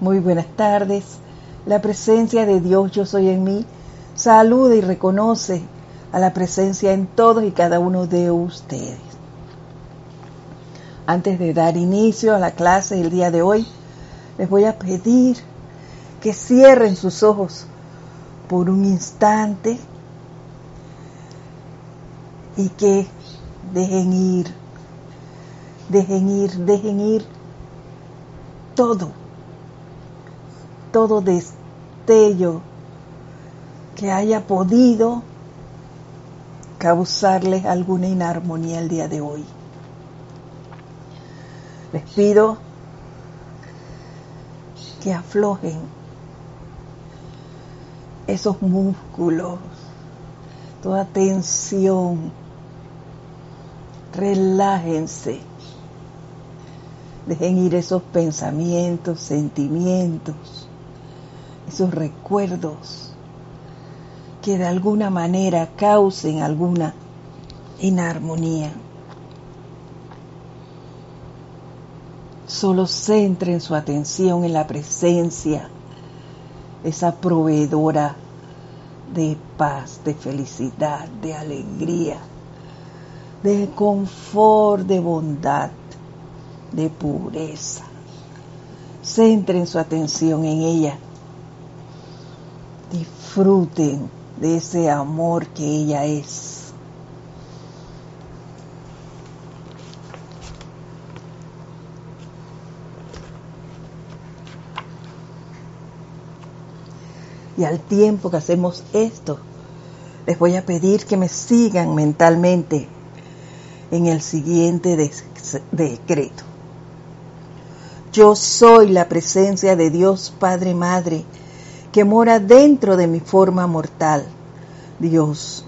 Muy buenas tardes. La presencia de Dios yo soy en mí. Saluda y reconoce a la presencia en todos y cada uno de ustedes. Antes de dar inicio a la clase del día de hoy, les voy a pedir que cierren sus ojos por un instante y que dejen ir, dejen ir, dejen ir todo todo destello que haya podido causarles alguna inarmonía el día de hoy. Les pido que aflojen esos músculos, toda tensión, relájense, dejen ir esos pensamientos, sentimientos esos recuerdos que de alguna manera causen alguna inarmonía. Solo centren su atención en la presencia, esa proveedora de paz, de felicidad, de alegría, de confort, de bondad, de pureza. Centren su atención en ella disfruten de ese amor que ella es. Y al tiempo que hacemos esto, les voy a pedir que me sigan mentalmente en el siguiente decreto. Yo soy la presencia de Dios Padre Madre que mora dentro de mi forma mortal, Dios.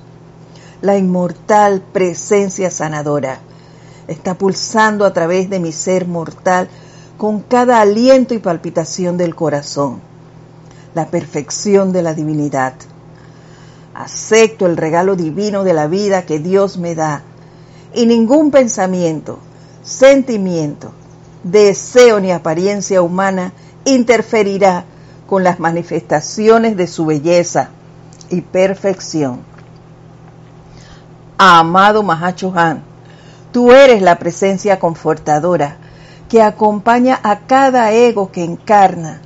La inmortal presencia sanadora está pulsando a través de mi ser mortal con cada aliento y palpitación del corazón, la perfección de la divinidad. Acepto el regalo divino de la vida que Dios me da y ningún pensamiento, sentimiento, deseo ni apariencia humana interferirá con las manifestaciones de su belleza y perfección. Amado Mahacho Han, tú eres la presencia confortadora que acompaña a cada ego que encarna,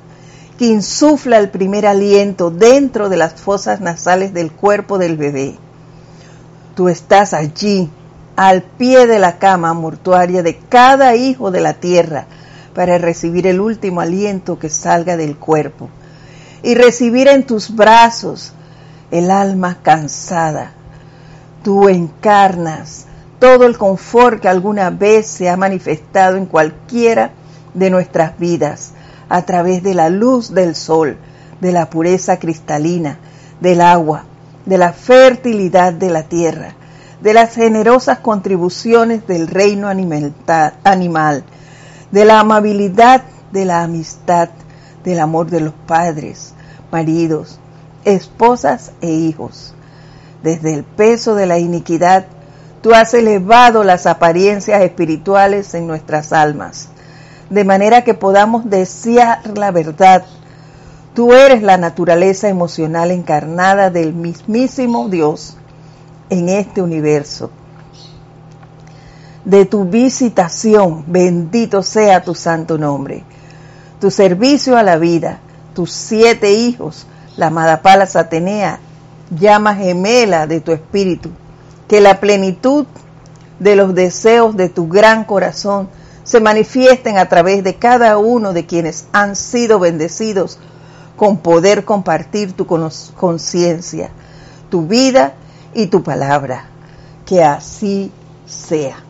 que insufla el primer aliento dentro de las fosas nasales del cuerpo del bebé. Tú estás allí, al pie de la cama mortuaria de cada hijo de la tierra, para recibir el último aliento que salga del cuerpo y recibir en tus brazos el alma cansada. Tú encarnas todo el confort que alguna vez se ha manifestado en cualquiera de nuestras vidas a través de la luz del sol, de la pureza cristalina, del agua, de la fertilidad de la tierra, de las generosas contribuciones del reino animal, de la amabilidad, de la amistad, del amor de los padres, maridos, esposas e hijos. Desde el peso de la iniquidad, tú has elevado las apariencias espirituales en nuestras almas, de manera que podamos desear la verdad. Tú eres la naturaleza emocional encarnada del mismísimo Dios en este universo de tu visitación, bendito sea tu santo nombre. Tu servicio a la vida, tus siete hijos, la amada Palas Atenea, llama gemela de tu espíritu, que la plenitud de los deseos de tu gran corazón se manifiesten a través de cada uno de quienes han sido bendecidos con poder compartir tu conciencia, tu vida y tu palabra. Que así sea.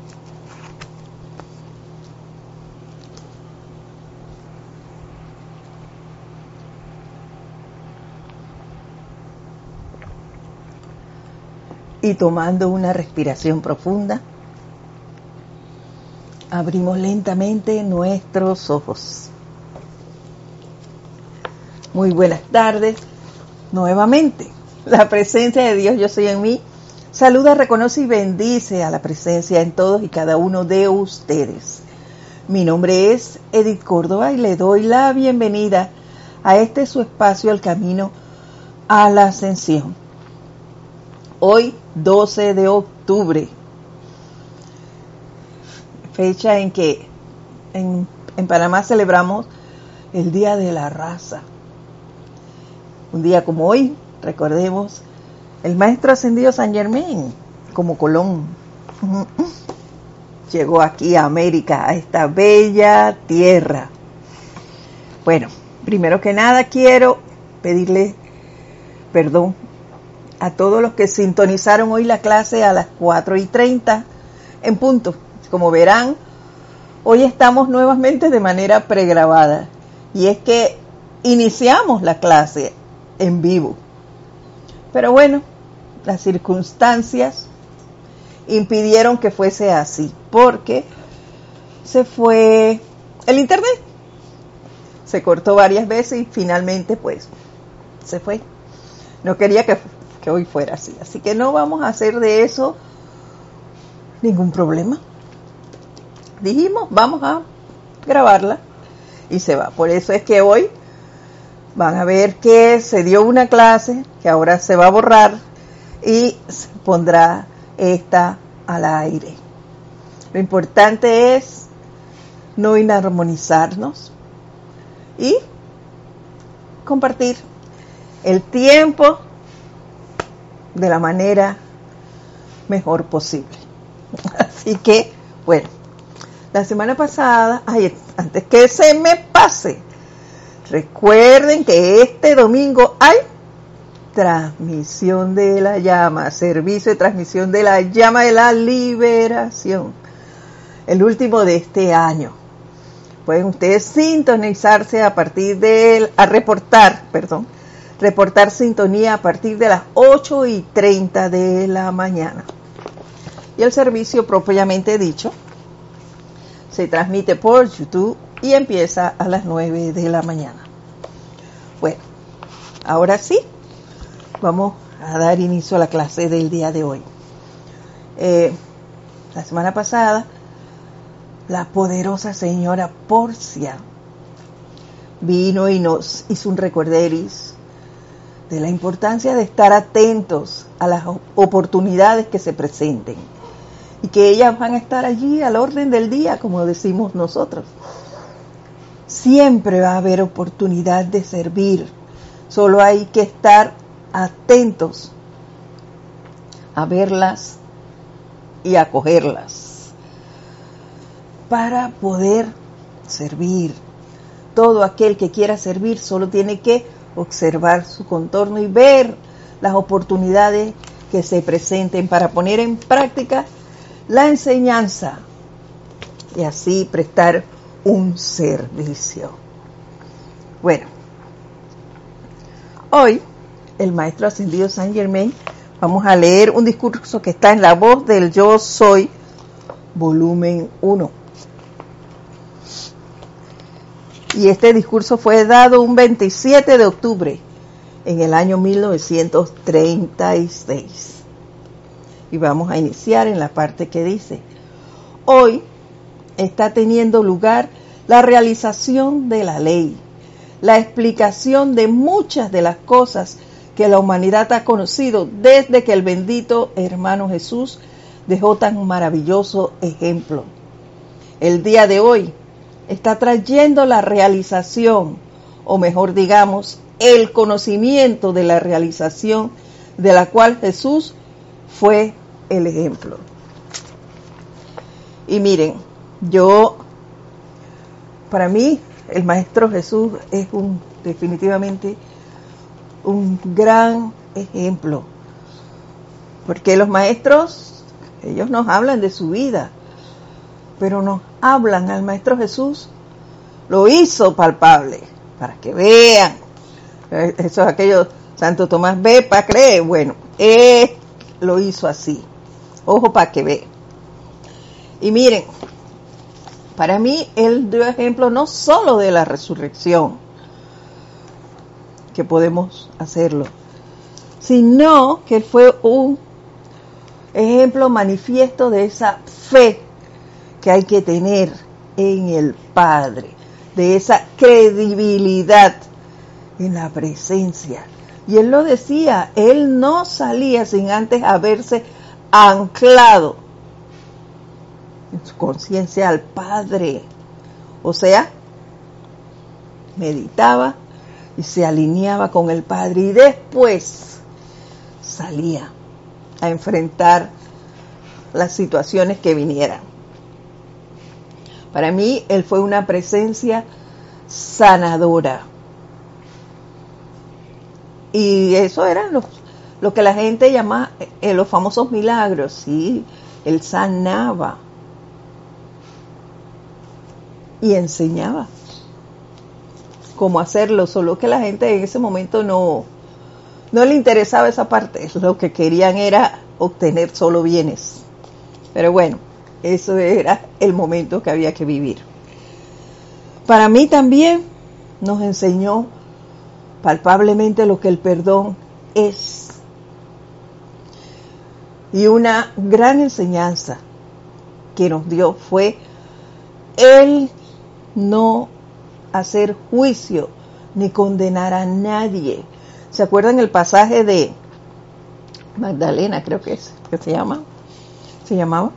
Y tomando una respiración profunda, abrimos lentamente nuestros ojos. Muy buenas tardes. Nuevamente, la presencia de Dios, yo soy en mí. Saluda, reconoce y bendice a la presencia en todos y cada uno de ustedes. Mi nombre es Edith Córdoba y le doy la bienvenida a este su espacio El Camino a la Ascensión. Hoy, 12 de octubre, fecha en que en, en Panamá celebramos el Día de la Raza. Un día como hoy, recordemos, el Maestro Ascendido San Germain, como Colón llegó aquí a América, a esta bella tierra. Bueno, primero que nada quiero pedirle perdón a todos los que sintonizaron hoy la clase a las 4 y 30 en punto. Como verán, hoy estamos nuevamente de manera pregrabada y es que iniciamos la clase en vivo. Pero bueno, las circunstancias impidieron que fuese así, porque se fue el internet. Se cortó varias veces y finalmente pues se fue. No quería que, hoy fuera así, así que no vamos a hacer de eso ningún problema. Dijimos, vamos a grabarla y se va. Por eso es que hoy van a ver que se dio una clase que ahora se va a borrar y se pondrá esta al aire. Lo importante es no inarmonizarnos y compartir el tiempo de la manera mejor posible. Así que, bueno, la semana pasada, antes que se me pase, recuerden que este domingo hay transmisión de la llama, servicio de transmisión de la llama de la liberación, el último de este año. Pueden ustedes sintonizarse a partir de, a reportar, perdón, reportar sintonía a partir de las 8 y 30 de la mañana. Y el servicio propiamente dicho se transmite por YouTube y empieza a las 9 de la mañana. Bueno, ahora sí, vamos a dar inicio a la clase del día de hoy. Eh, la semana pasada, la poderosa señora Porcia vino y nos hizo un recorderis de la importancia de estar atentos a las oportunidades que se presenten y que ellas van a estar allí al orden del día, como decimos nosotros. Siempre va a haber oportunidad de servir, solo hay que estar atentos a verlas y acogerlas para poder servir. Todo aquel que quiera servir solo tiene que observar su contorno y ver las oportunidades que se presenten para poner en práctica la enseñanza y así prestar un servicio. Bueno, hoy el maestro ascendido San Germain, vamos a leer un discurso que está en la voz del Yo Soy, volumen 1. Y este discurso fue dado un 27 de octubre en el año 1936. Y vamos a iniciar en la parte que dice, hoy está teniendo lugar la realización de la ley, la explicación de muchas de las cosas que la humanidad ha conocido desde que el bendito hermano Jesús dejó tan maravilloso ejemplo. El día de hoy está trayendo la realización, o mejor digamos, el conocimiento de la realización de la cual Jesús fue el ejemplo. Y miren, yo, para mí, el Maestro Jesús es un definitivamente un gran ejemplo. Porque los maestros, ellos nos hablan de su vida, pero nos hablan al Maestro Jesús, lo hizo palpable, para que vean. Eso es aquello, Santo Tomás ve para creer, bueno, él lo hizo así. Ojo para que ve. Y miren, para mí él dio ejemplo no solo de la resurrección, que podemos hacerlo, sino que fue un ejemplo manifiesto de esa fe que hay que tener en el Padre, de esa credibilidad en la presencia. Y él lo decía, él no salía sin antes haberse anclado en su conciencia al Padre. O sea, meditaba y se alineaba con el Padre y después salía a enfrentar las situaciones que vinieran. Para mí, Él fue una presencia sanadora. Y eso era lo, que la gente llama eh, los famosos milagros, ¿sí? Él sanaba y enseñaba cómo hacerlo, solo que la gente en ese momento no, no le interesaba esa parte, lo que querían era obtener solo bienes. Pero bueno, eso era el momento que había que vivir. Para mí también nos enseñó palpablemente lo que el perdón es. Y una gran enseñanza que nos dio fue el no hacer juicio ni condenar a nadie. ¿Se acuerdan el pasaje de Magdalena, creo que es, que se llama? ¿Se llamaba?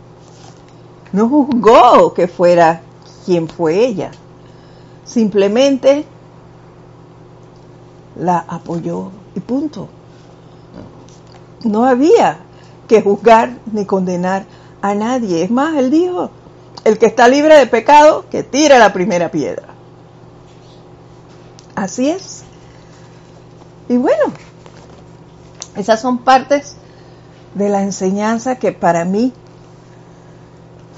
No juzgó que fuera quien fue ella. Simplemente la apoyó y punto. No había que juzgar ni condenar a nadie. Es más, él dijo, el que está libre de pecado, que tire la primera piedra. Así es. Y bueno, esas son partes de la enseñanza que para mí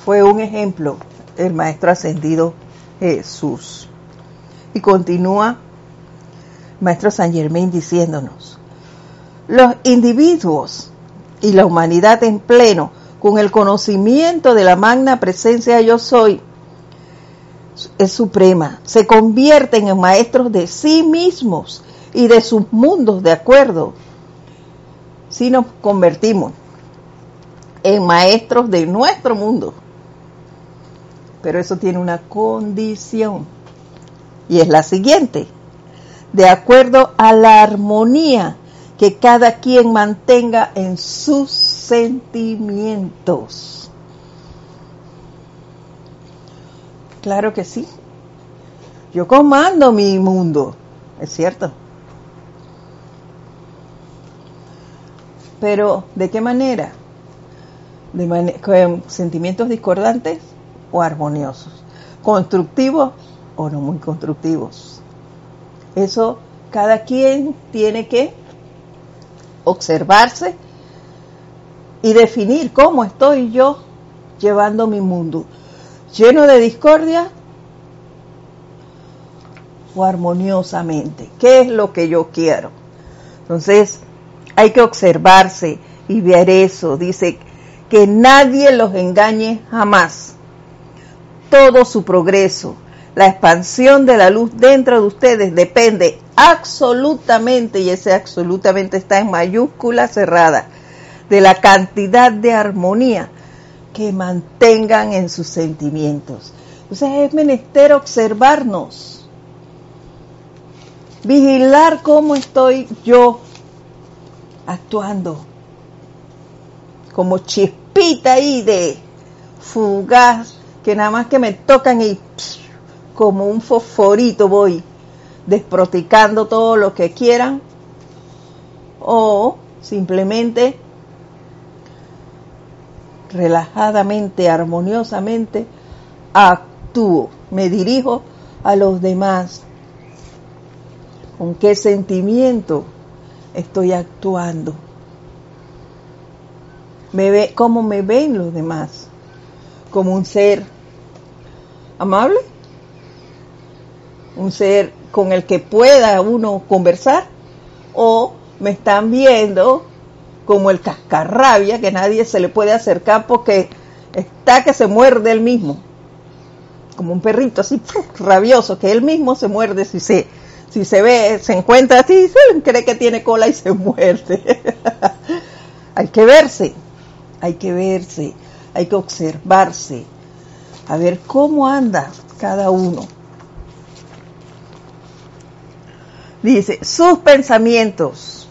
fue un ejemplo el Maestro Ascendido Jesús. Y continúa Maestro San Germain diciéndonos, los individuos y la humanidad en pleno, con el conocimiento de la magna presencia yo soy, es suprema, se convierten en maestros de sí mismos y de sus mundos, de acuerdo. Si nos convertimos en maestros de nuestro mundo, pero eso tiene una condición y es la siguiente, de acuerdo a la armonía que cada quien mantenga en sus sentimientos. Claro que sí. Yo comando mi mundo, es cierto. Pero, ¿de qué manera? De ¿Con sentimientos discordantes o armoniosos? ¿Constructivos o no muy constructivos? Eso cada quien tiene que observarse y definir cómo estoy yo llevando mi mundo lleno de discordia o armoniosamente. ¿Qué es lo que yo quiero? Entonces, hay que observarse y ver eso. Dice que nadie los engañe jamás. Todo su progreso, la expansión de la luz dentro de ustedes depende absolutamente, y ese absolutamente está en mayúscula cerrada, de la cantidad de armonía que mantengan en sus sentimientos. Entonces es menester observarnos, vigilar cómo estoy yo actuando, como chispita ahí de fugaz, que nada más que me tocan y como un fosforito voy desproticando todo lo que quieran, o simplemente relajadamente, armoniosamente, actúo, me dirijo a los demás. ¿Con qué sentimiento estoy actuando? Me ve, ¿Cómo me ven los demás? ¿Como un ser amable? ¿Un ser con el que pueda uno conversar? ¿O me están viendo como el cascarrabia, que nadie se le puede acercar porque está que se muerde él mismo, como un perrito así rabioso, que él mismo se muerde si se, si se ve, se encuentra así, cree que tiene cola y se muerde. hay que verse, hay que verse, hay que observarse, a ver cómo anda cada uno. Dice, sus pensamientos,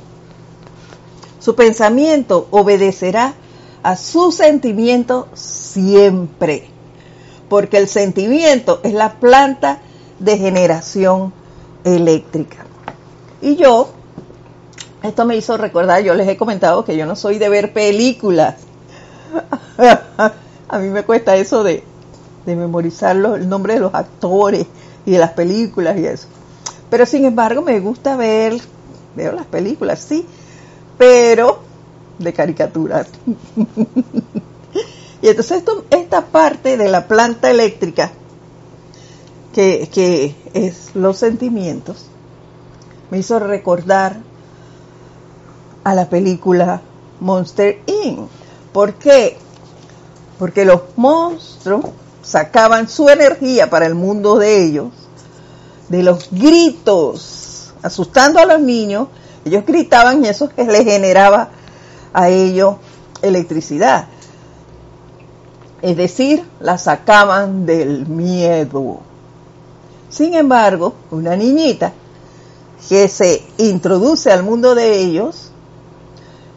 su pensamiento obedecerá a su sentimiento siempre, porque el sentimiento es la planta de generación eléctrica. Y yo, esto me hizo recordar, yo les he comentado que yo no soy de ver películas. a mí me cuesta eso de, de memorizar el nombre de los actores y de las películas y eso. Pero sin embargo me gusta ver, veo las películas, sí, pero de caricaturas. y entonces esto, esta parte de la planta eléctrica, que, que es los sentimientos, me hizo recordar a la película Monster Inc. ¿Por qué? Porque los monstruos sacaban su energía para el mundo de ellos de los gritos, asustando a los niños, ellos gritaban y eso les generaba a ellos electricidad. Es decir, la sacaban del miedo. Sin embargo, una niñita que se introduce al mundo de ellos,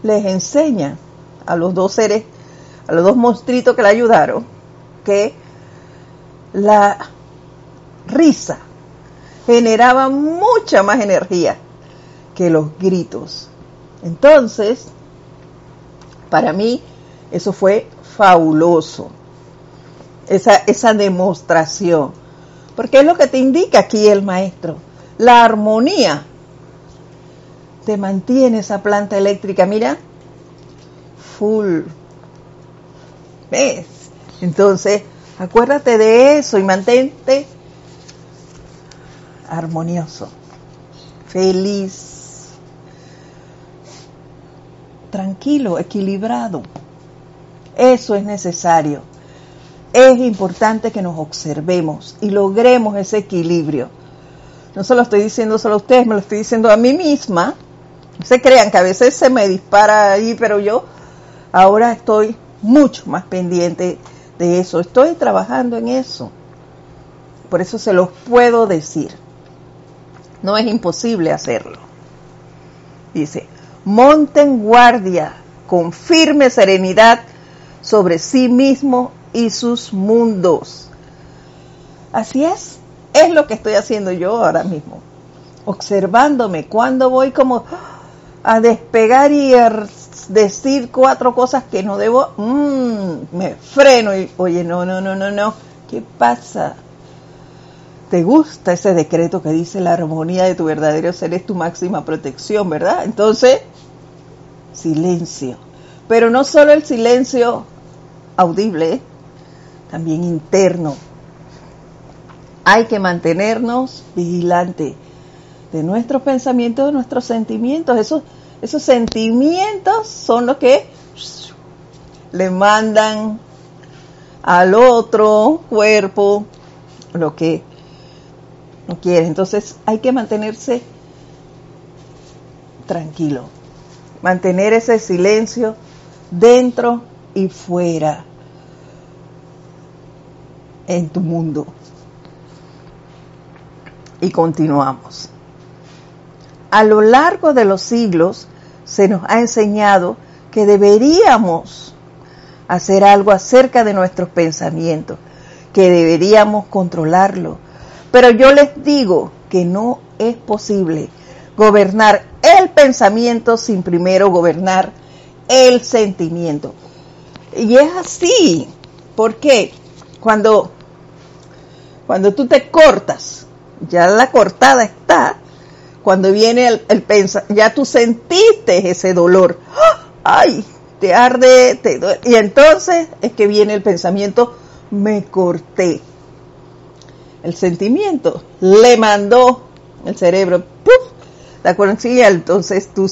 les enseña a los dos seres, a los dos monstruitos que la ayudaron, que la risa generaba mucha más energía que los gritos. Entonces, para mí, eso fue fabuloso, esa, esa demostración. Porque es lo que te indica aquí el maestro. La armonía te mantiene esa planta eléctrica, mira, full. ¿Ves? Entonces, acuérdate de eso y mantente armonioso, feliz, tranquilo, equilibrado. Eso es necesario. Es importante que nos observemos y logremos ese equilibrio. No se lo estoy diciendo solo a ustedes, me lo estoy diciendo a mí misma. No se crean que a veces se me dispara ahí, pero yo ahora estoy mucho más pendiente de eso. Estoy trabajando en eso. Por eso se los puedo decir. No es imposible hacerlo. Dice, monten guardia con firme serenidad sobre sí mismo y sus mundos. Así es, es lo que estoy haciendo yo ahora mismo, observándome cuando voy como a despegar y a decir cuatro cosas que no debo, mm, me freno y, oye, no, no, no, no, no, ¿qué pasa? te gusta ese decreto que dice la armonía de tu verdadero ser es tu máxima protección, ¿verdad? Entonces, silencio. Pero no solo el silencio audible, también interno. Hay que mantenernos vigilantes de nuestros pensamientos, de nuestros sentimientos. Esos, esos sentimientos son los que le mandan al otro cuerpo lo que no quiere. Entonces hay que mantenerse tranquilo, mantener ese silencio dentro y fuera en tu mundo. Y continuamos. A lo largo de los siglos se nos ha enseñado que deberíamos hacer algo acerca de nuestros pensamientos, que deberíamos controlarlo, pero yo les digo que no es posible gobernar el pensamiento sin primero gobernar el sentimiento. Y es así. ¿Por qué? Cuando, cuando tú te cortas, ya la cortada está, cuando viene el, el ya tú sentiste ese dolor. ¡Ay! Te arde, te duele. Y entonces es que viene el pensamiento, me corté el sentimiento, le mandó el cerebro, ¡puf! la conciencia, entonces tú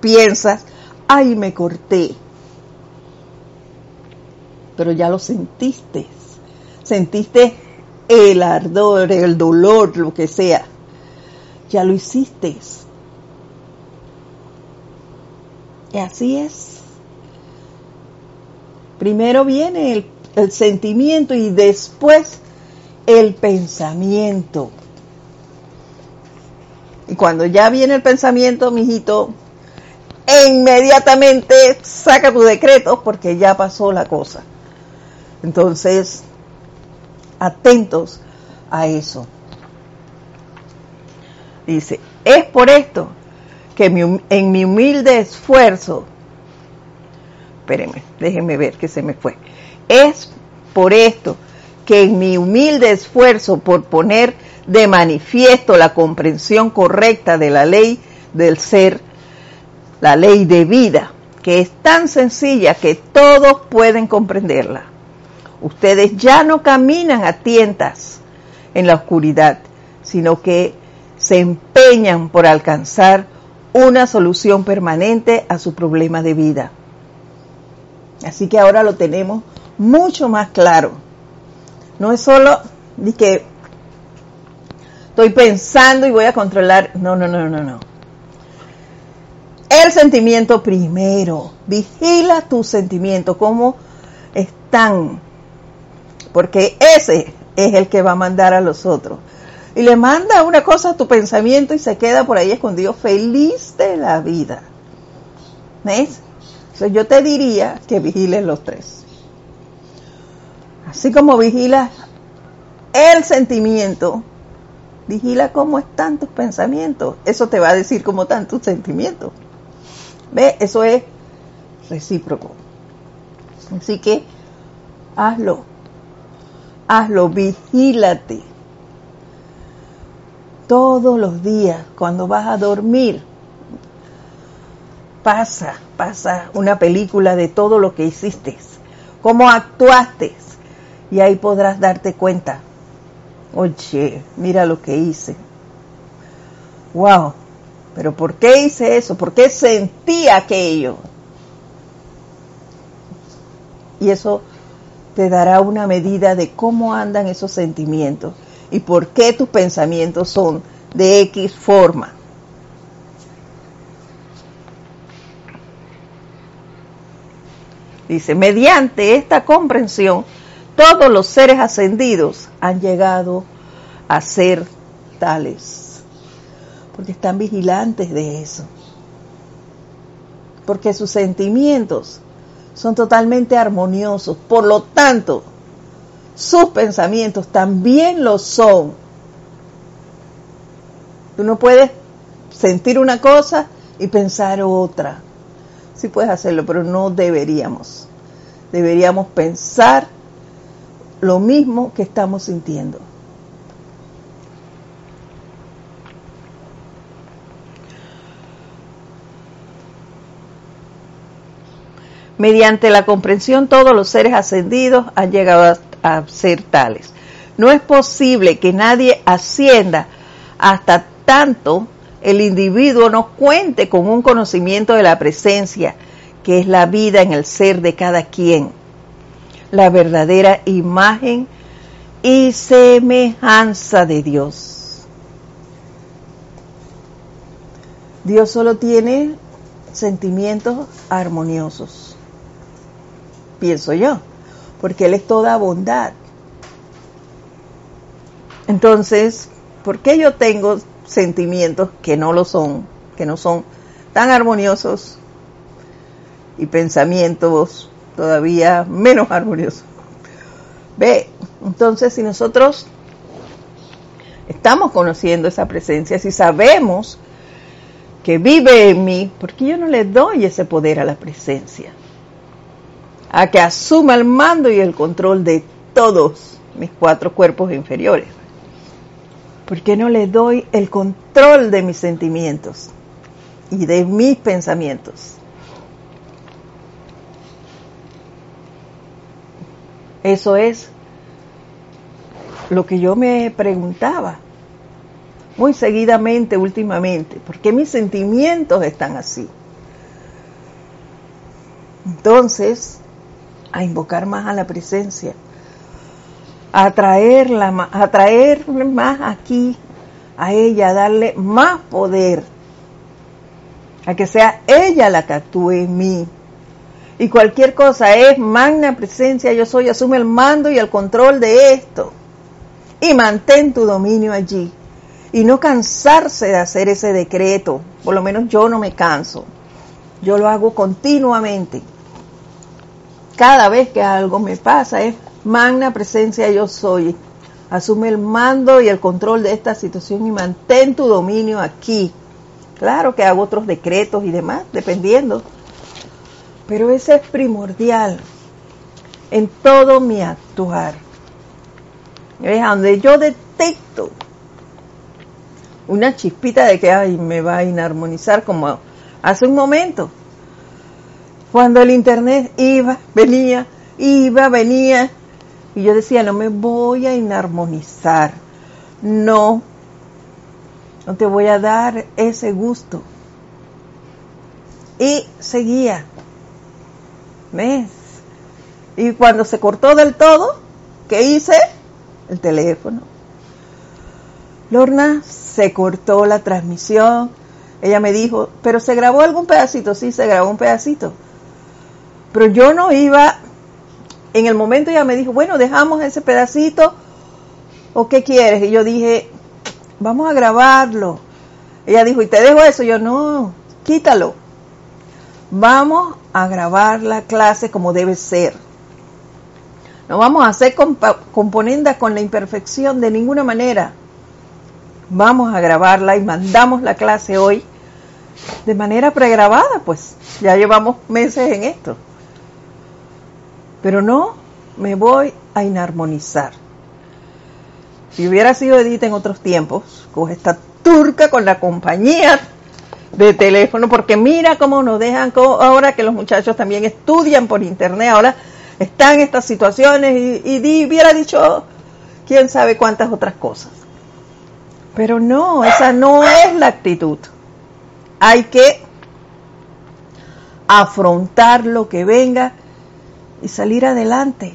piensas, ay, me corté. Pero ya lo sentiste, sentiste el ardor, el dolor, lo que sea, ya lo hiciste. Y así es. Primero viene el, el sentimiento y después el pensamiento. Y cuando ya viene el pensamiento, mijito, inmediatamente saca tu decreto porque ya pasó la cosa. Entonces, atentos a eso. Dice, es por esto que en mi humilde esfuerzo, espérenme, déjenme ver que se me fue, es por esto que en mi humilde esfuerzo por poner de manifiesto la comprensión correcta de la ley del ser, la ley de vida, que es tan sencilla que todos pueden comprenderla. Ustedes ya no caminan a tientas en la oscuridad, sino que se empeñan por alcanzar una solución permanente a su problema de vida. Así que ahora lo tenemos mucho más claro. No es solo de que estoy pensando y voy a controlar. No, no, no, no, no. El sentimiento primero. Vigila tus sentimientos, cómo están. Porque ese es el que va a mandar a los otros. Y le manda una cosa a tu pensamiento y se queda por ahí escondido feliz de la vida. ¿Ves? Entonces yo te diría que vigiles los tres. Así como vigilas el sentimiento, vigila cómo están tus pensamientos. Eso te va a decir cómo están tus sentimientos. ¿Ve? Eso es recíproco. Así que hazlo. Hazlo, vigílate. Todos los días, cuando vas a dormir, pasa, pasa una película de todo lo que hiciste, cómo actuaste, y ahí podrás darte cuenta. Oye, mira lo que hice. Wow, pero ¿por qué hice eso? ¿Por qué sentí aquello? Y eso te dará una medida de cómo andan esos sentimientos y por qué tus pensamientos son de X forma. Dice, mediante esta comprensión, todos los seres ascendidos han llegado a ser tales, porque están vigilantes de eso, porque sus sentimientos son totalmente armoniosos, por lo tanto, sus pensamientos también lo son. Tú no puedes sentir una cosa y pensar otra. Sí puedes hacerlo, pero no deberíamos. Deberíamos pensar lo mismo que estamos sintiendo. Mediante la comprensión todos los seres ascendidos han llegado a, ser tales. No es posible que nadie ascienda hasta tanto el individuo no cuente con un conocimiento de la presencia, que es la vida en el ser de cada quien la verdadera imagen y semejanza de Dios. Dios solo tiene sentimientos armoniosos, pienso yo, porque Él es toda bondad. Entonces, ¿por qué yo tengo sentimientos que no lo son, que no son tan armoniosos y pensamientos todavía menos armonioso. Ve, entonces si nosotros estamos conociendo esa presencia, si sabemos que vive en mí, ¿por qué yo no le doy ese poder a la presencia? A que asuma el mando y el control de todos mis cuatro cuerpos inferiores. ¿Por qué no le doy el control de mis sentimientos y de mis pensamientos? Eso es lo que yo me preguntaba muy seguidamente últimamente. ¿Por qué mis sentimientos están así? Entonces, a invocar más a la presencia, a traerla, a traer más aquí a ella, a darle más poder, a que sea ella la que actúe en mí. Y cualquier cosa es magna presencia, yo soy, asume el mando y el control de esto. Y mantén tu dominio allí. Y no cansarse de hacer ese decreto, por lo menos yo no me canso, yo lo hago continuamente. Cada vez que algo me pasa es magna presencia yo soy. Asume el mando y el control de esta situación y mantén tu dominio aquí. Claro que hago otros decretos y demás, dependiendo. Pero ese es primordial en todo mi actuar. Es donde yo detecto una chispita de que ay, me va a inarmonizar como hace un momento. Cuando el internet iba, venía, iba, venía, y yo decía, no me voy a inarmonizar. No, no te voy a dar ese gusto. Y seguía. ¿Ves? Y cuando se cortó del todo, ¿qué hice? El teléfono. Lorna, se cortó la transmisión. Ella me dijo, pero se grabó algún pedacito. Sí, se grabó un pedacito. Pero yo no iba, en el momento ella me dijo, bueno, dejamos ese pedacito. ¿O qué quieres? Y yo dije, vamos a grabarlo. Ella dijo, ¿y te dejo eso? yo, no, quítalo. Vamos a grabar la clase como debe ser. No vamos a hacer componendas con la imperfección de ninguna manera. Vamos a grabarla y mandamos la clase hoy de manera pregrabada, pues ya llevamos meses en esto. Pero no me voy a inarmonizar. Si hubiera sido Edith en otros tiempos, con esta turca con la compañía de teléfono, porque mira cómo nos dejan, ahora que los muchachos también estudian por internet, ahora están estas situaciones y, y hubiera dicho quién sabe cuántas otras cosas. Pero no, esa no es la actitud. Hay que afrontar lo que venga y salir adelante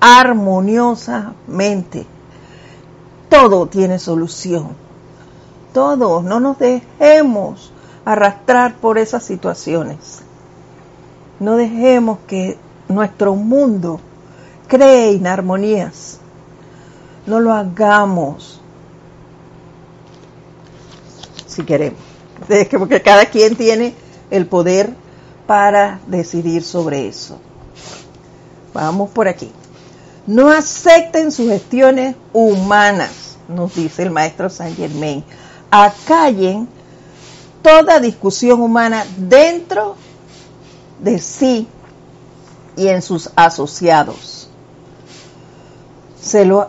armoniosamente. Todo tiene solución. Todo. No nos dejemos arrastrar por esas situaciones. No dejemos que nuestro mundo cree inarmonías. No lo hagamos si queremos. Porque cada quien tiene el poder para decidir sobre eso. Vamos por aquí. No acepten sugestiones humanas, nos dice el maestro Saint Germain. Acallen toda discusión humana dentro de sí y en sus asociados. Se lo,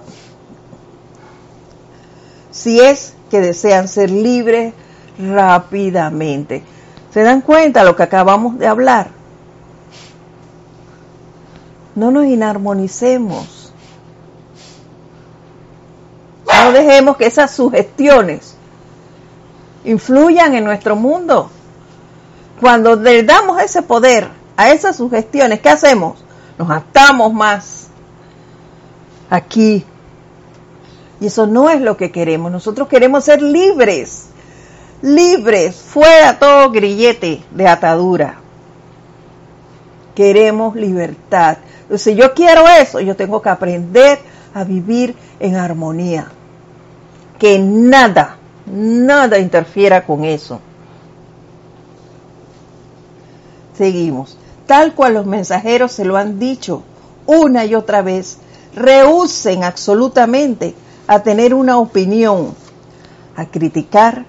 si es que desean ser libres rápidamente. ¿Se dan cuenta de lo que acabamos de hablar? No nos inarmonicemos. No dejemos que esas sugestiones influyan en nuestro mundo. Cuando le damos ese poder a esas sugestiones, ¿qué hacemos? Nos atamos más aquí. Y eso no es lo que queremos. Nosotros queremos ser libres libres, fuera todo grillete de atadura. Queremos libertad. Si yo quiero eso, yo tengo que aprender a vivir en armonía. Que nada, nada interfiera con eso. Seguimos. Tal cual los mensajeros se lo han dicho una y otra vez, rehúsen absolutamente a tener una opinión, a criticar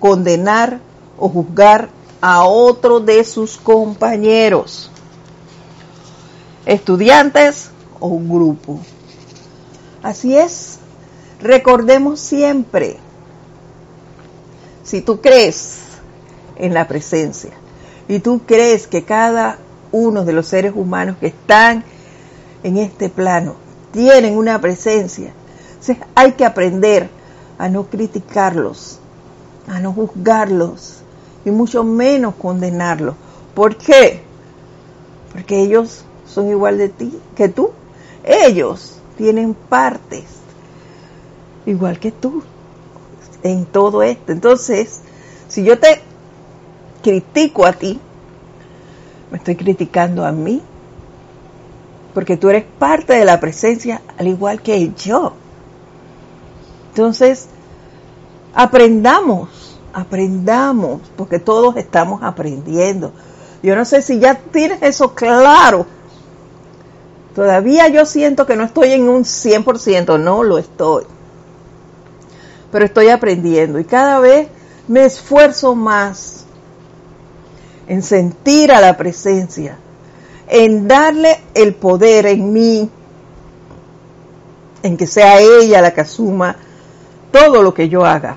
condenar o juzgar a otro de sus compañeros, estudiantes o un grupo. Así es, recordemos siempre, si tú crees en la presencia y tú crees que cada uno de los seres humanos que están en este plano tienen una presencia, hay que aprender a no criticarlos, a no juzgarlos y mucho menos condenarlos. ¿Por qué? Porque ellos son igual de ti que tú. Ellos tienen partes igual que tú en todo esto. Entonces, si yo te critico a ti, me estoy criticando a mí, porque tú eres parte de la presencia al igual que yo. Entonces, aprendamos, aprendamos, porque todos estamos aprendiendo. Yo no sé si ya tienes eso claro. Todavía yo siento que no estoy en un 100%, no lo estoy. Pero estoy aprendiendo y cada vez me esfuerzo más en sentir a la presencia, en darle el poder en mí, en que sea ella la que asuma todo lo que yo haga.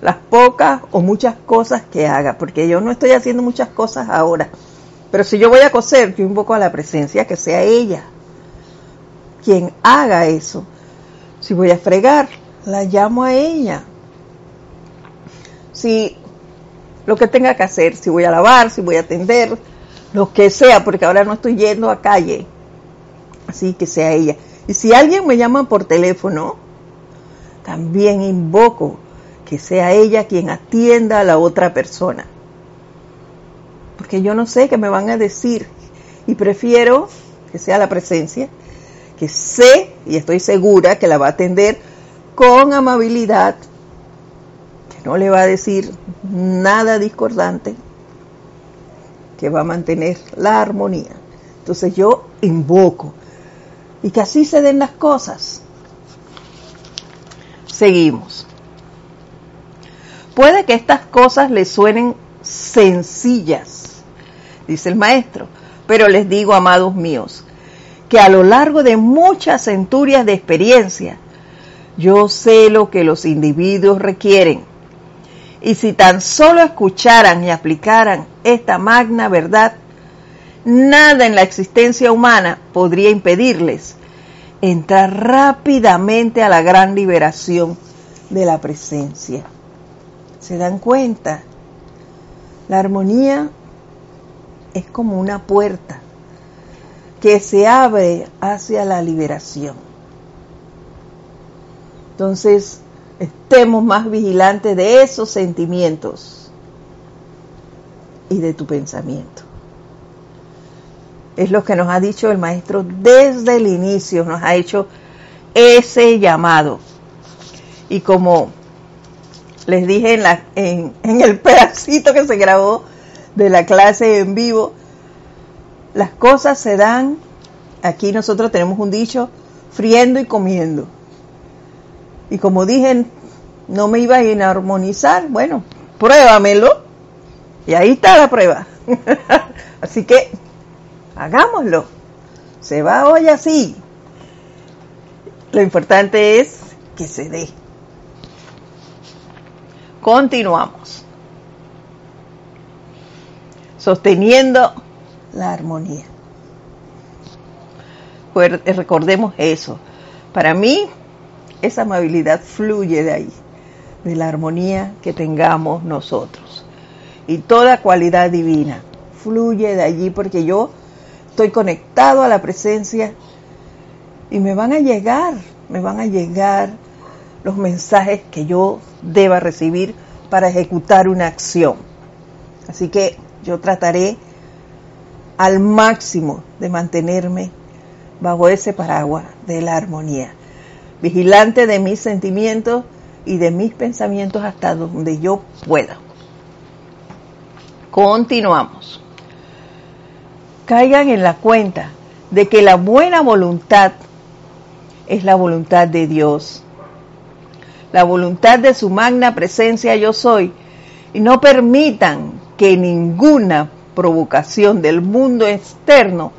Las pocas o muchas cosas que haga, porque yo no estoy haciendo muchas cosas ahora. Pero si yo voy a coser, yo invoco a la presencia, que sea ella quien haga eso. Si voy a fregar, la llamo a ella. Si lo que tenga que hacer, si voy a lavar, si voy a atender, lo que sea, porque ahora no estoy yendo a calle. Así que sea ella. Y si alguien me llama por teléfono, también invoco que sea ella quien atienda a la otra persona. Porque yo no sé qué me van a decir y prefiero que sea la presencia, que sé y estoy segura que la va a atender con amabilidad, no le va a decir nada discordante, que va a mantener la armonía. Entonces yo invoco y que así se den las cosas. Seguimos. Puede que estas cosas les suenen sencillas, dice el maestro, pero les digo, amados míos, que a lo largo de muchas centurias de experiencia, yo sé lo que los individuos requieren y si tan solo escucharan y aplicaran esta magna verdad, nada en la existencia humana podría impedirles entrar rápidamente a la gran liberación de la presencia. ¿Se dan cuenta? La armonía es como una puerta que se abre hacia la liberación. Entonces, estemos más vigilantes de esos sentimientos y de tu pensamiento. Es lo que nos ha dicho el maestro desde el inicio, nos ha hecho ese llamado. Y como les dije en, la, en, en el pedacito que se grabó de la clase en vivo, las cosas se dan, aquí nosotros tenemos un dicho, friendo y comiendo. Y como dije, no me iba a armonizar, bueno, pruébamelo. Y ahí está la prueba. así que hagámoslo. Se va hoy así. Lo importante es que se dé. Continuamos. Sosteniendo la armonía. Recordemos eso. Para mí, esa amabilidad fluye de ahí, de la armonía que tengamos nosotros. Y toda cualidad divina fluye de allí porque yo estoy conectado a la presencia y me van a llegar, me van a llegar los mensajes que yo deba recibir para ejecutar una acción. Así que yo trataré al máximo de mantenerme bajo ese paraguas de la armonía vigilante de mis sentimientos y de mis pensamientos hasta donde yo pueda. Continuamos. Caigan en la cuenta de que la buena voluntad es la voluntad de Dios, la voluntad de su magna presencia yo soy, y no permitan que ninguna provocación del mundo externo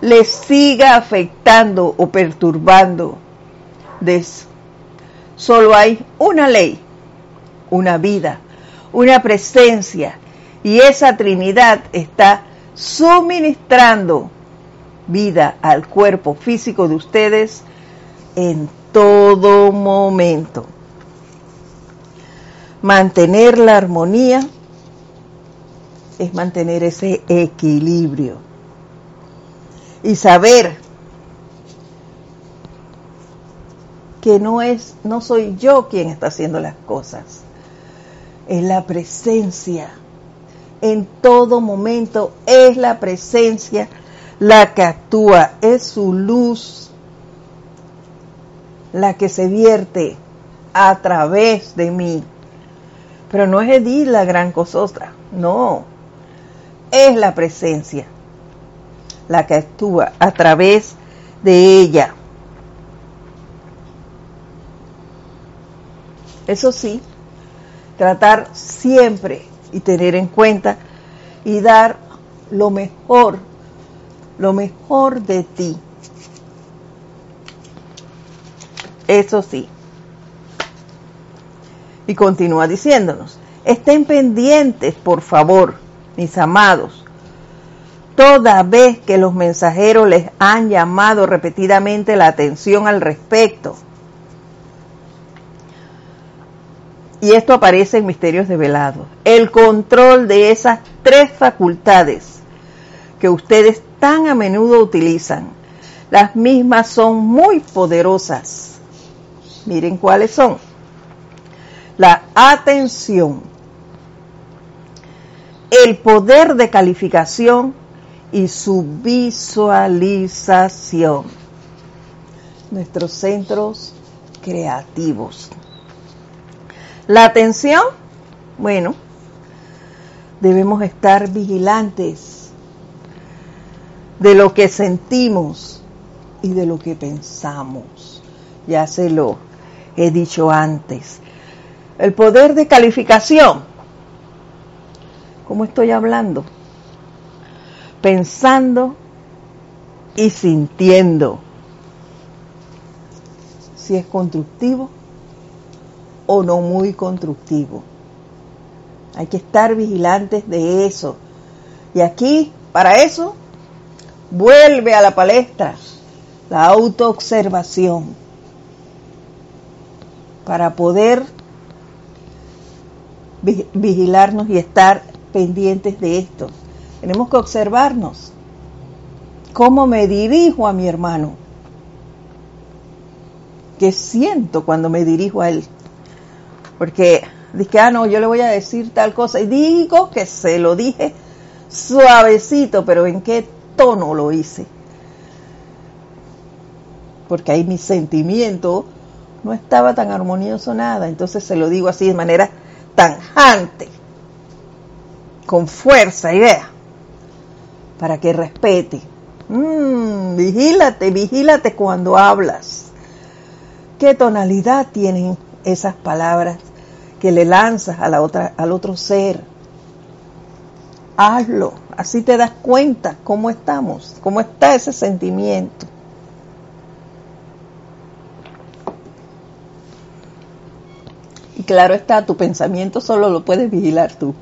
les siga afectando o perturbando de eso. Solo hay una ley, una vida, una presencia y esa Trinidad está suministrando vida al cuerpo físico de ustedes en todo momento. Mantener la armonía es mantener ese equilibrio y saber que no es, no soy yo quien está haciendo las cosas, es la presencia en todo momento. Es la presencia la que actúa, es su luz la que se vierte a través de mí. Pero no es Edith la gran cosota, no. Es la presencia la que actúa a través de ella. Eso sí, tratar siempre y tener en cuenta y dar lo mejor, lo mejor de ti. Eso sí. Y continúa diciéndonos, estén pendientes, por favor, mis amados, toda vez que los mensajeros les han llamado repetidamente la atención al respecto y esto aparece en Misterios Develados, el control de esas tres facultades que ustedes tan a menudo utilizan. Las mismas son muy poderosas. Miren cuáles son. La atención, el poder de calificación y su visualización. Nuestros centros creativos. La atención, bueno, debemos estar vigilantes de lo que sentimos y de lo que pensamos. Ya se lo he dicho antes. El poder de calificación. ¿Cómo estoy hablando? Pensando y sintiendo. Si es constructivo o no muy constructivo. Hay que estar vigilantes de eso. Y aquí, para eso, vuelve a la palestra la autoobservación para poder vigilarnos y estar pendientes de esto. Tenemos que observarnos. ¿Cómo me dirijo a mi hermano? ¿Qué siento cuando me dirijo a él? Porque dije, ah, no, yo le voy a decir tal cosa. Y digo que se lo dije suavecito, pero ¿en qué tono lo hice? Porque ahí mi sentimiento no estaba tan armonioso nada. Entonces se lo digo así de manera tanjante, con fuerza y vea, para que respete. Mm, vigílate, vigílate cuando hablas. ¿Qué tonalidad tienen esas palabras que le lanzas a la otra, al otro ser. Hazlo, así te das cuenta cómo estamos, cómo está ese sentimiento. Y claro está, tu pensamiento solo lo puedes vigilar tú,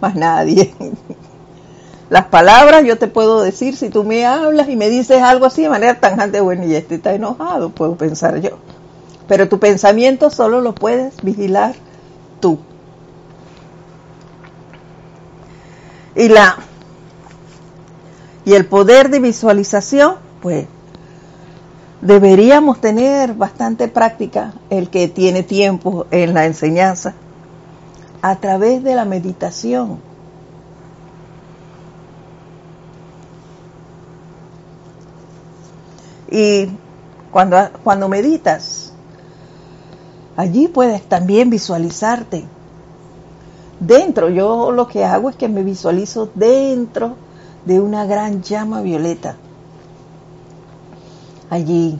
más nadie. Las palabras yo te puedo decir, si tú me hablas y me dices algo así de manera tanjante, bueno, y este está enojado, puedo pensar yo. Pero tu pensamiento solo lo puedes vigilar tú. Y la y el poder de visualización, pues deberíamos tener bastante práctica el que tiene tiempo en la enseñanza a través de la meditación. Y cuando, cuando meditas, Allí puedes también visualizarte. Dentro, yo lo que hago es que me visualizo dentro de una gran llama violeta. Allí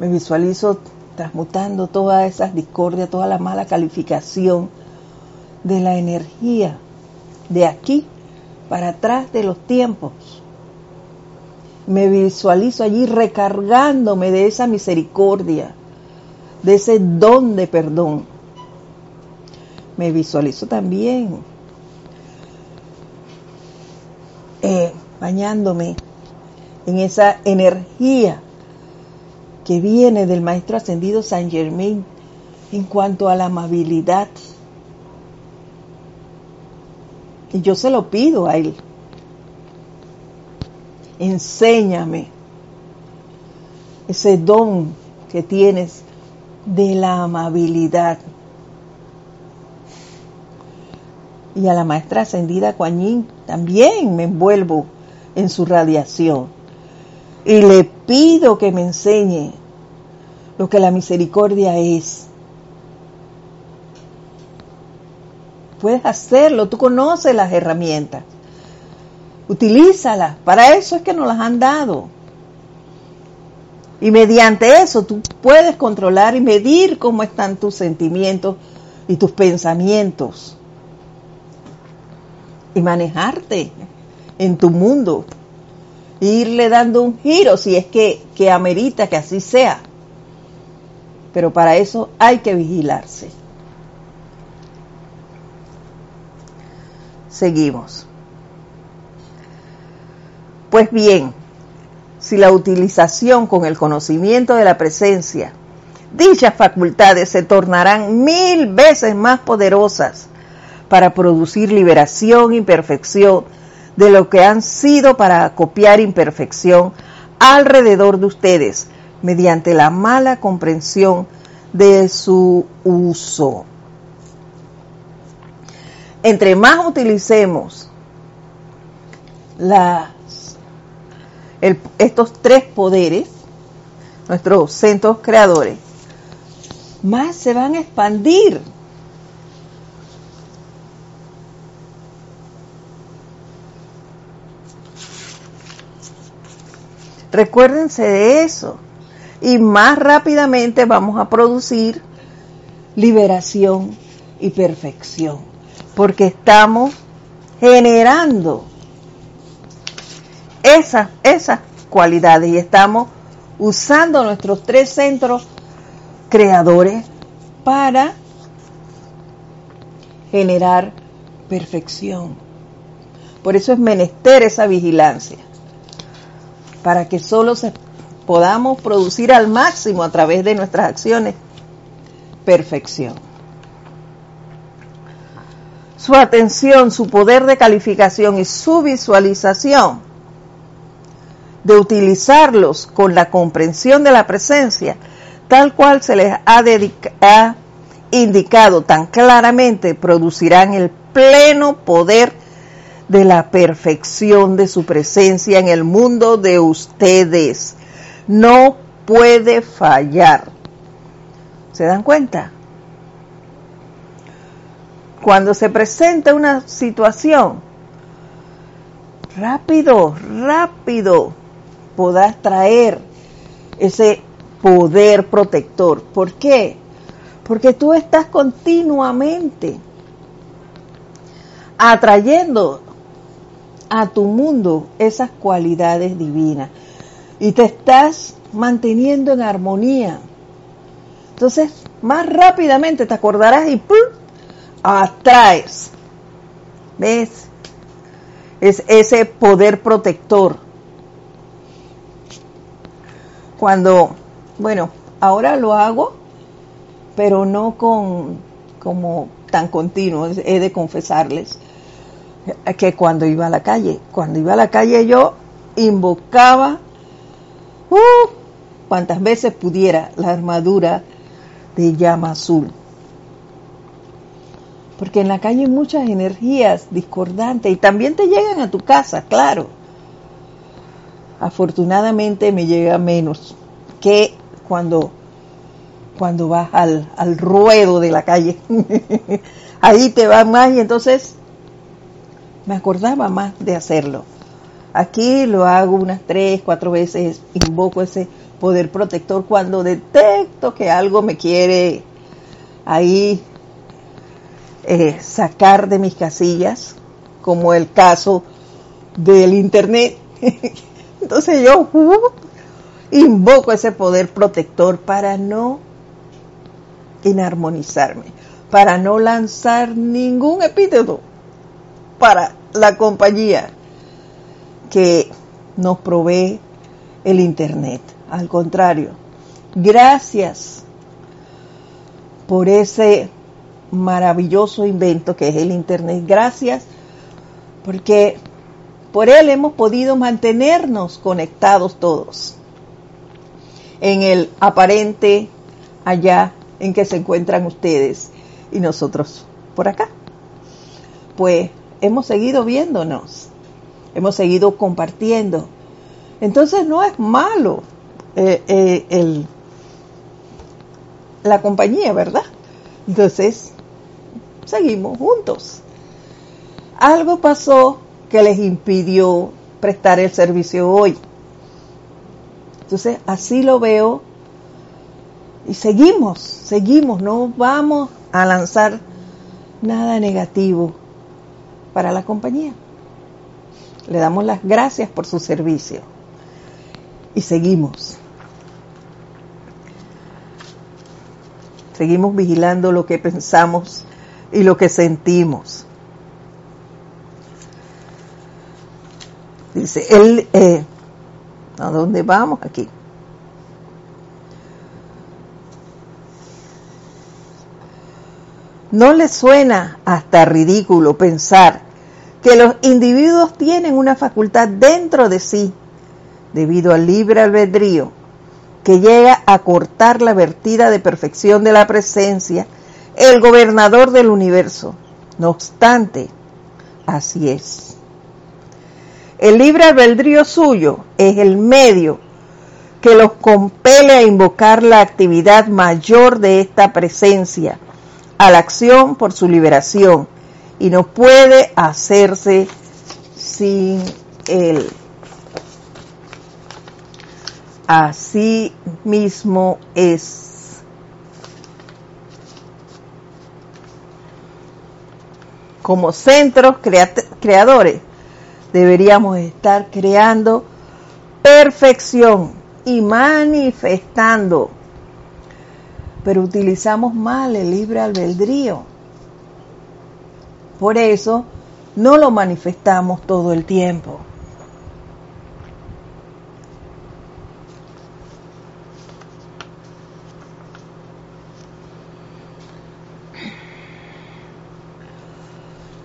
me visualizo transmutando toda esa discordia, toda la mala calificación de la energía de aquí para atrás de los tiempos. Me visualizo allí recargándome de esa misericordia, de ese don de perdón. Me visualizo también eh, bañándome en esa energía que viene del Maestro Ascendido San Germain en cuanto a la amabilidad. Y yo se lo pido a Él. Enséñame ese don que tienes de la amabilidad. y a la maestra ascendida Kuan también me envuelvo en su radiación. Y le pido que me enseñe lo que la misericordia es. Puedes hacerlo, tú conoces las herramientas. Utilízalas, para eso es que nos las han dado. Y mediante eso tú puedes controlar y medir cómo están tus sentimientos y tus pensamientos. Y manejarte en tu mundo. Irle dando un giro si es que, que amerita que así sea. Pero para eso hay que vigilarse. Seguimos. Pues bien, si la utilización con el conocimiento de la presencia, dichas facultades se tornarán mil veces más poderosas para producir liberación y perfección de lo que han sido para copiar imperfección alrededor de ustedes mediante la mala comprensión de su uso. Entre más utilicemos la estos tres poderes, nuestros centros creadores, más se van a expandir. Recuérdense de eso. Y más rápidamente vamos a producir liberación y perfección. Porque estamos generando esas, esas cualidades y estamos usando nuestros tres centros creadores para generar perfección. Por eso es menester esa vigilancia, para que solo se, podamos producir al máximo a través de nuestras acciones perfección. Su atención, su poder de calificación y su visualización de utilizarlos con la comprensión de la presencia, tal cual se les ha, indicado tan claramente, producirán el pleno poder de la perfección de su presencia en el mundo de ustedes. No puede fallar. ¿Se dan cuenta? Cuando se presenta una situación, rápido, rápido, podrás traer ese poder protector. ¿Por qué? Porque tú estás continuamente atrayendo a tu mundo esas cualidades divinas y te estás manteniendo en armonía. Entonces, más rápidamente te acordarás y ¡pum! atraes. ¿Ves? Es ese poder protector cuando, bueno, ahora lo hago, pero no con como tan continuo, he de confesarles que cuando iba a la calle, cuando iba a la calle yo invocaba uh, cuantas veces pudiera la armadura de llama azul. Porque en la calle hay muchas energías discordantes y también te llegan a tu casa, claro afortunadamente me llega menos que cuando, cuando vas al, al ruedo de la calle. Ahí te va más y entonces me acordaba más de hacerlo. Aquí lo hago unas tres, cuatro veces, invoco ese poder protector cuando detecto que algo me quiere ahí eh, sacar de mis casillas, como el caso del Internet, Entonces yo uh, invoco ese poder protector para no inarmonizarme, para no lanzar ningún epíteto para la compañía que nos provee el Internet. Al contrario, gracias por ese maravilloso invento que es el Internet. Gracias porque por él hemos podido mantenernos conectados todos en el aparente allá en que se encuentran ustedes y nosotros por acá. pues hemos seguido viéndonos, hemos seguido compartiendo. Entonces no es malo eh, eh, el, la compañía, ¿verdad? Entonces, seguimos juntos. Algo pasó que les impidió prestar el servicio hoy. Entonces, así lo veo y seguimos, seguimos, no vamos a lanzar nada negativo para la compañía. Le damos las gracias por su servicio y seguimos. Seguimos vigilando lo que pensamos y lo que sentimos. Dice, él, eh, ¿a dónde vamos aquí? ¿No le suena hasta ridículo pensar que los individuos tienen una facultad dentro de sí, debido al libre albedrío, que llega a cortar la vertida de perfección de la presencia, el gobernador del universo? No obstante, así es. El libre albedrío suyo es el medio que los compele a invocar la actividad mayor de esta presencia, a la acción por su liberación y no puede hacerse sin él. Así mismo es. Como centros creadores deberíamos estar creando perfección y manifestando pero utilizamos mal el libre albedrío. Por eso no lo manifestamos todo el tiempo.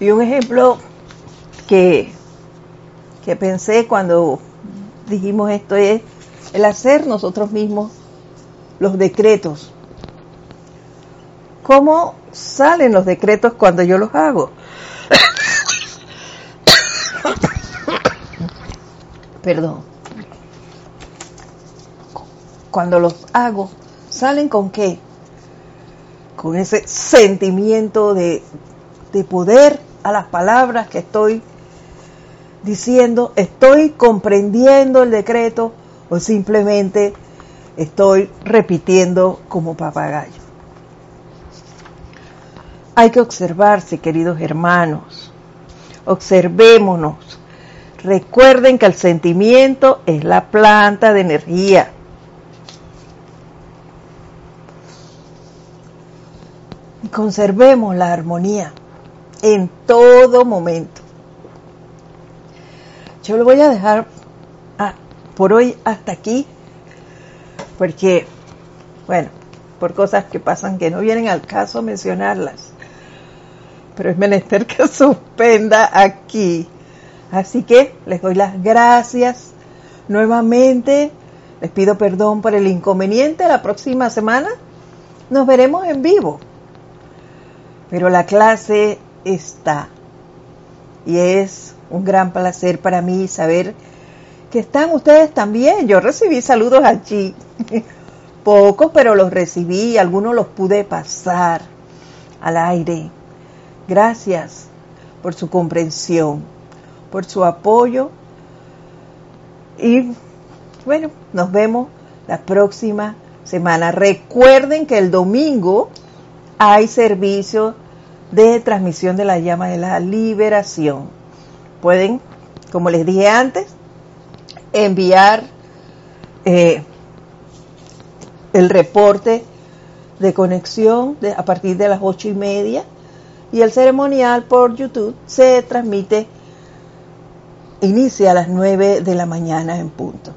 Y un ejemplo que, que pensé cuando dijimos esto es el hacer nosotros mismos los decretos ¿Cómo salen los decretos cuando yo los hago? Perdón. Cuando los hago, ¿salen con qué? Con ese sentimiento de, de poder a las palabras que estoy diciendo, estoy comprendiendo el decreto o simplemente estoy repitiendo como papagayo. Hay que observarse, queridos hermanos. Observémonos. Recuerden que el sentimiento es la planta de energía. Y conservemos la armonía en todo momento. Yo lo voy a dejar ah, por hoy hasta aquí, porque, bueno, por cosas que pasan que no vienen al caso mencionarlas pero es menester que suspenda aquí. Así que les doy las gracias nuevamente. Les pido perdón por el inconveniente. La próxima semana nos veremos en vivo. Pero la clase está. Y es un gran placer para mí saber que están ustedes también. Yo recibí saludos allí. Pocos, pero los recibí. Algunos los pude pasar al aire. Gracias por su comprensión, por su apoyo y bueno, nos vemos la próxima semana. Recuerden que el domingo hay servicio de transmisión de la llama de la liberación. Pueden, como les dije antes, enviar eh, el reporte de conexión a partir de las ocho y media y el ceremonial por YouTube se transmite, inicia a las 9 de la mañana en punto.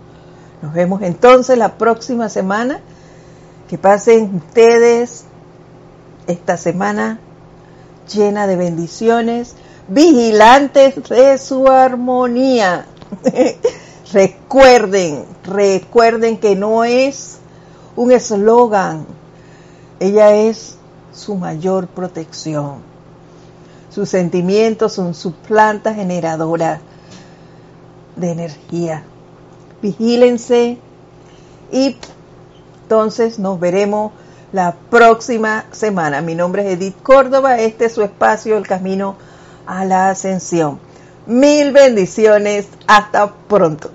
Nos vemos entonces la próxima semana. Que pasen ustedes esta semana llena de bendiciones, vigilantes de su armonía. recuerden, recuerden que no es un eslogan, ella es su mayor protección Sus sentimientos son su planta generadora de energía. Vigílense y entonces nos veremos la próxima semana. Mi nombre es Edith Córdoba, este es su espacio, el camino a la ascensión. Mil bendiciones, hasta pronto.